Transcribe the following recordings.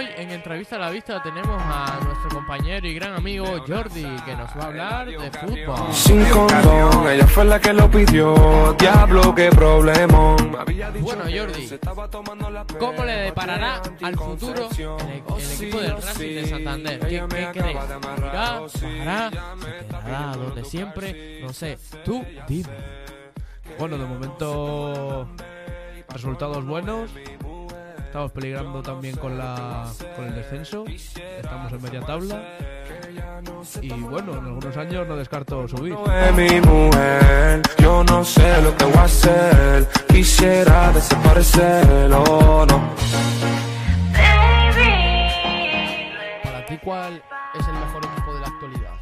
Hoy en Entrevista a la Vista tenemos a nuestro compañero y gran amigo Jordi, que nos va a hablar de fútbol. Sin condón, ella fue la que lo pidió. Diablo, qué problema. Bueno, Jordi, ¿cómo le deparará al futuro el, el equipo del Racing de Santander? ¿Qué, qué crees? ¿Irá? ¿Bajará? ¿Se quedará donde siempre? No sé, tú dime. Bueno, de momento resultados buenos. Estamos peligrando también con la con el descenso. Estamos en media tabla. Y bueno, en algunos años no descarto subir. Mi mujer, yo no sé lo que voy a hacer. Quisiera desaparecer, no. Para ti, ¿cuál es el mejor equipo de la actualidad?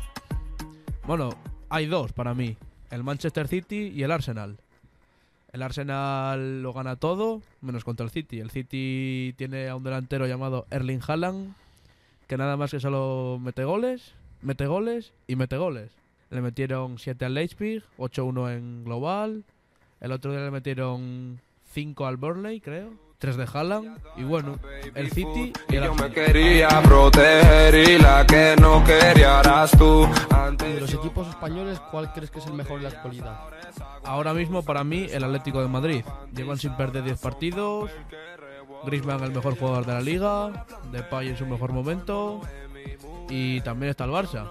Bueno, hay dos para mí. El Manchester City y el Arsenal. El Arsenal lo gana todo, menos contra el City. El City tiene a un delantero llamado Erling Haaland, que nada más que solo mete goles, mete goles y mete goles. Le metieron 7 al Leipzig, 8-1 en global. El otro día le metieron 5 al Burnley, creo. 3 de Haaland. Y bueno, el City y el yo me quería proteger y la que no quería eras tú. De los equipos españoles, ¿cuál crees que es el mejor de la actualidad? Ahora mismo para mí el Atlético de Madrid. Llevan sin perder 10 partidos. Griezmann el mejor jugador de la liga. Depay en su mejor momento. Y también está el Barça.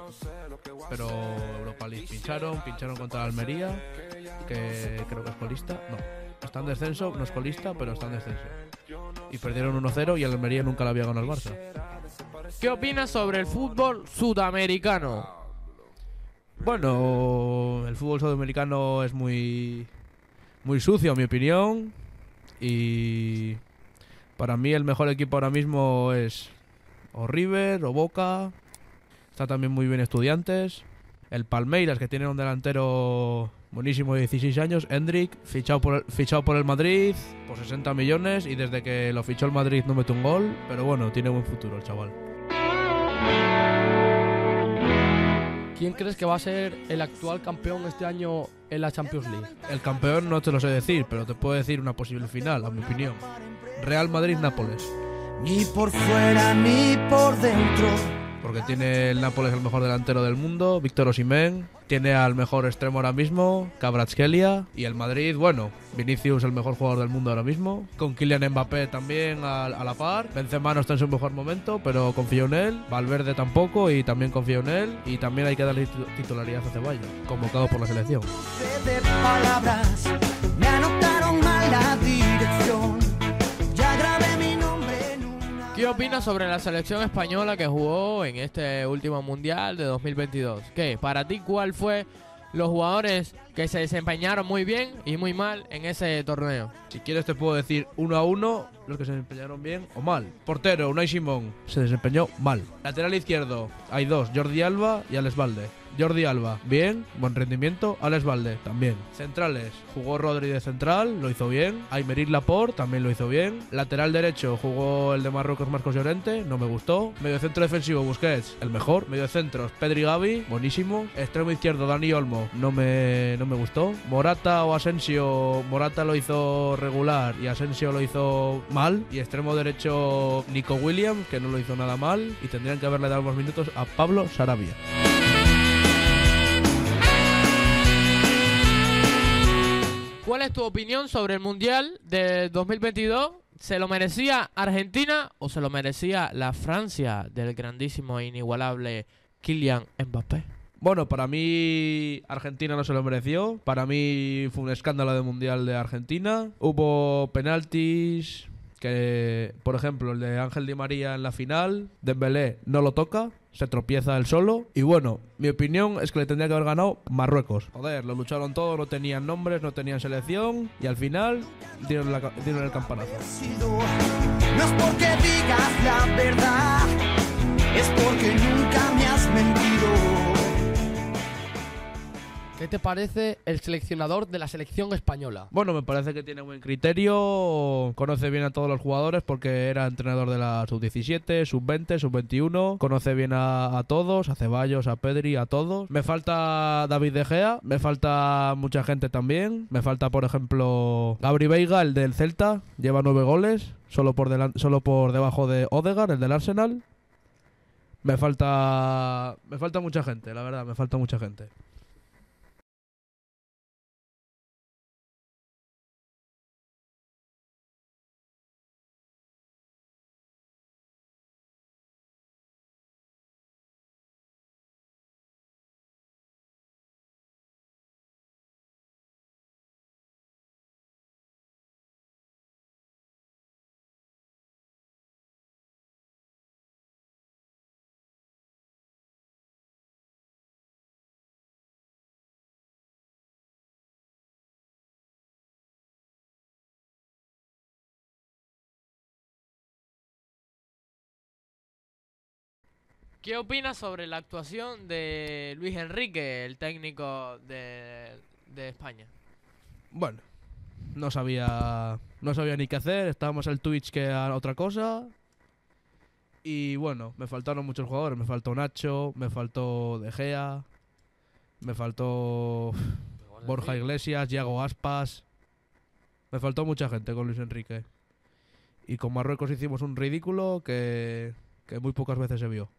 Pero Europa League pincharon, pincharon contra la Almería, que creo que es colista. No, está en descenso, no es colista, pero está en descenso. Y perdieron 1-0 y el Almería nunca la había ganado el Barça. ¿Qué opinas sobre el fútbol sudamericano? Bueno, el fútbol sudamericano es muy, muy sucio, en mi opinión. Y para mí el mejor equipo ahora mismo es o River o Boca. Está también muy bien Estudiantes. El Palmeiras, que tiene un delantero buenísimo de 16 años, Hendrik, fichado por, el, fichado por el Madrid por 60 millones. Y desde que lo fichó el Madrid no mete un gol. Pero bueno, tiene buen futuro el chaval. ¿Quién crees que va a ser el actual campeón este año en la Champions League? El campeón no te lo sé decir, pero te puedo decir una posible final, a mi opinión. Real Madrid-Nápoles. Ni por fuera ni por dentro. Porque tiene el Nápoles el mejor delantero del mundo, Víctor Osimhen. Tiene al mejor extremo ahora mismo, Kvaratskhelia. Y el Madrid, bueno, Vinicius el mejor jugador del mundo ahora mismo. Con Kylian Mbappé también a, la par. Benzema no está en su mejor momento, pero confío en él. Valverde tampoco y también confío en él. Y también hay que darle titu- titularidad a Ceballos, convocado por la selección. palabras me anotaron mal ¿Qué opinas sobre la selección española que jugó en este último mundial de 2022? ¿Qué? Para ti, ¿cuál fue los jugadores que se desempeñaron muy bien y muy mal en ese torneo? Si quieres te puedo decir uno a uno los que se desempeñaron bien o mal. Portero, Unai Simón, se desempeñó mal. Lateral izquierdo, hay dos, Jordi Alba y Alex Valde. Jordi Alba, bien, buen rendimiento. Alex Valde, también. Centrales, jugó Rodri de central, lo hizo bien. Aymeric Laporte, también lo hizo bien. Lateral derecho, jugó el de Marruecos Marcos Llorente, no me gustó. Medio centro defensivo, Busquets, el mejor. Medio centros, Pedri Gavi, buenísimo. Extremo izquierdo, Dani Olmo, no me, no me gustó. Morata o Asensio, Morata lo hizo regular y Asensio lo hizo mal. Y extremo derecho, Nico Williams, que no lo hizo nada mal. Y tendrían que haberle dado unos minutos a Pablo Sarabia. ¿Cuál es tu opinión sobre el mundial de 2022? ¿Se lo merecía Argentina o se lo merecía la Francia del grandísimo e inigualable Kylian Mbappé? Bueno, para mí Argentina no se lo mereció. Para mí fue un escándalo de mundial de Argentina. Hubo penaltis que, por ejemplo, el de Ángel Di María en la final, Dembélé no lo toca, se tropieza él solo. Y bueno, mi opinión es que le tendría que haber ganado Marruecos. Joder, lo lucharon todo, no tenían nombres, no tenían selección y al final dieron, el campanazo. No es porque digas la verdad, ¿Qué te parece el seleccionador de la selección española? Bueno, me parece que tiene buen criterio, conoce bien a todos los jugadores porque era entrenador de la sub-17, sub-20, sub-21, conoce bien a, todos, a Ceballos, a Pedri, a todos. Me falta David De Gea, me falta mucha gente también, me falta por ejemplo Gabri Veiga, el del Celta, lleva nueve goles, solo por, solo por debajo de Odegaard, el del Arsenal. Me falta, me falta mucha gente, la verdad, me falta mucha gente. ¿Qué opinas sobre la actuación de Luis Enrique, el técnico de, España? Bueno, no sabía, no sabía ni qué hacer, estábamos al Twitch que a otra cosa. Y bueno, me faltaron muchos jugadores, me faltó Nacho, me faltó De Gea, me faltó Borja Iglesias, Yago Aspas. Me faltó mucha gente con Luis Enrique. Y con Marruecos hicimos un ridículo que, que muy pocas veces se vio.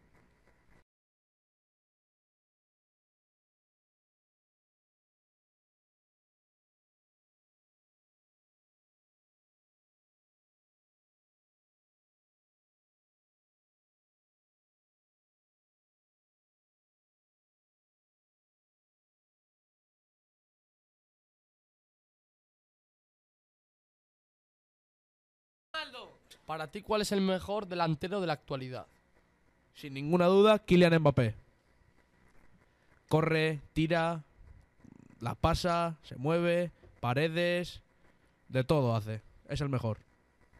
Para ti, ¿cuál es el mejor delantero de la actualidad? Sin ninguna duda, Kylian Mbappé. Corre, tira, la pasa, se mueve, paredes, de todo hace. Es el mejor.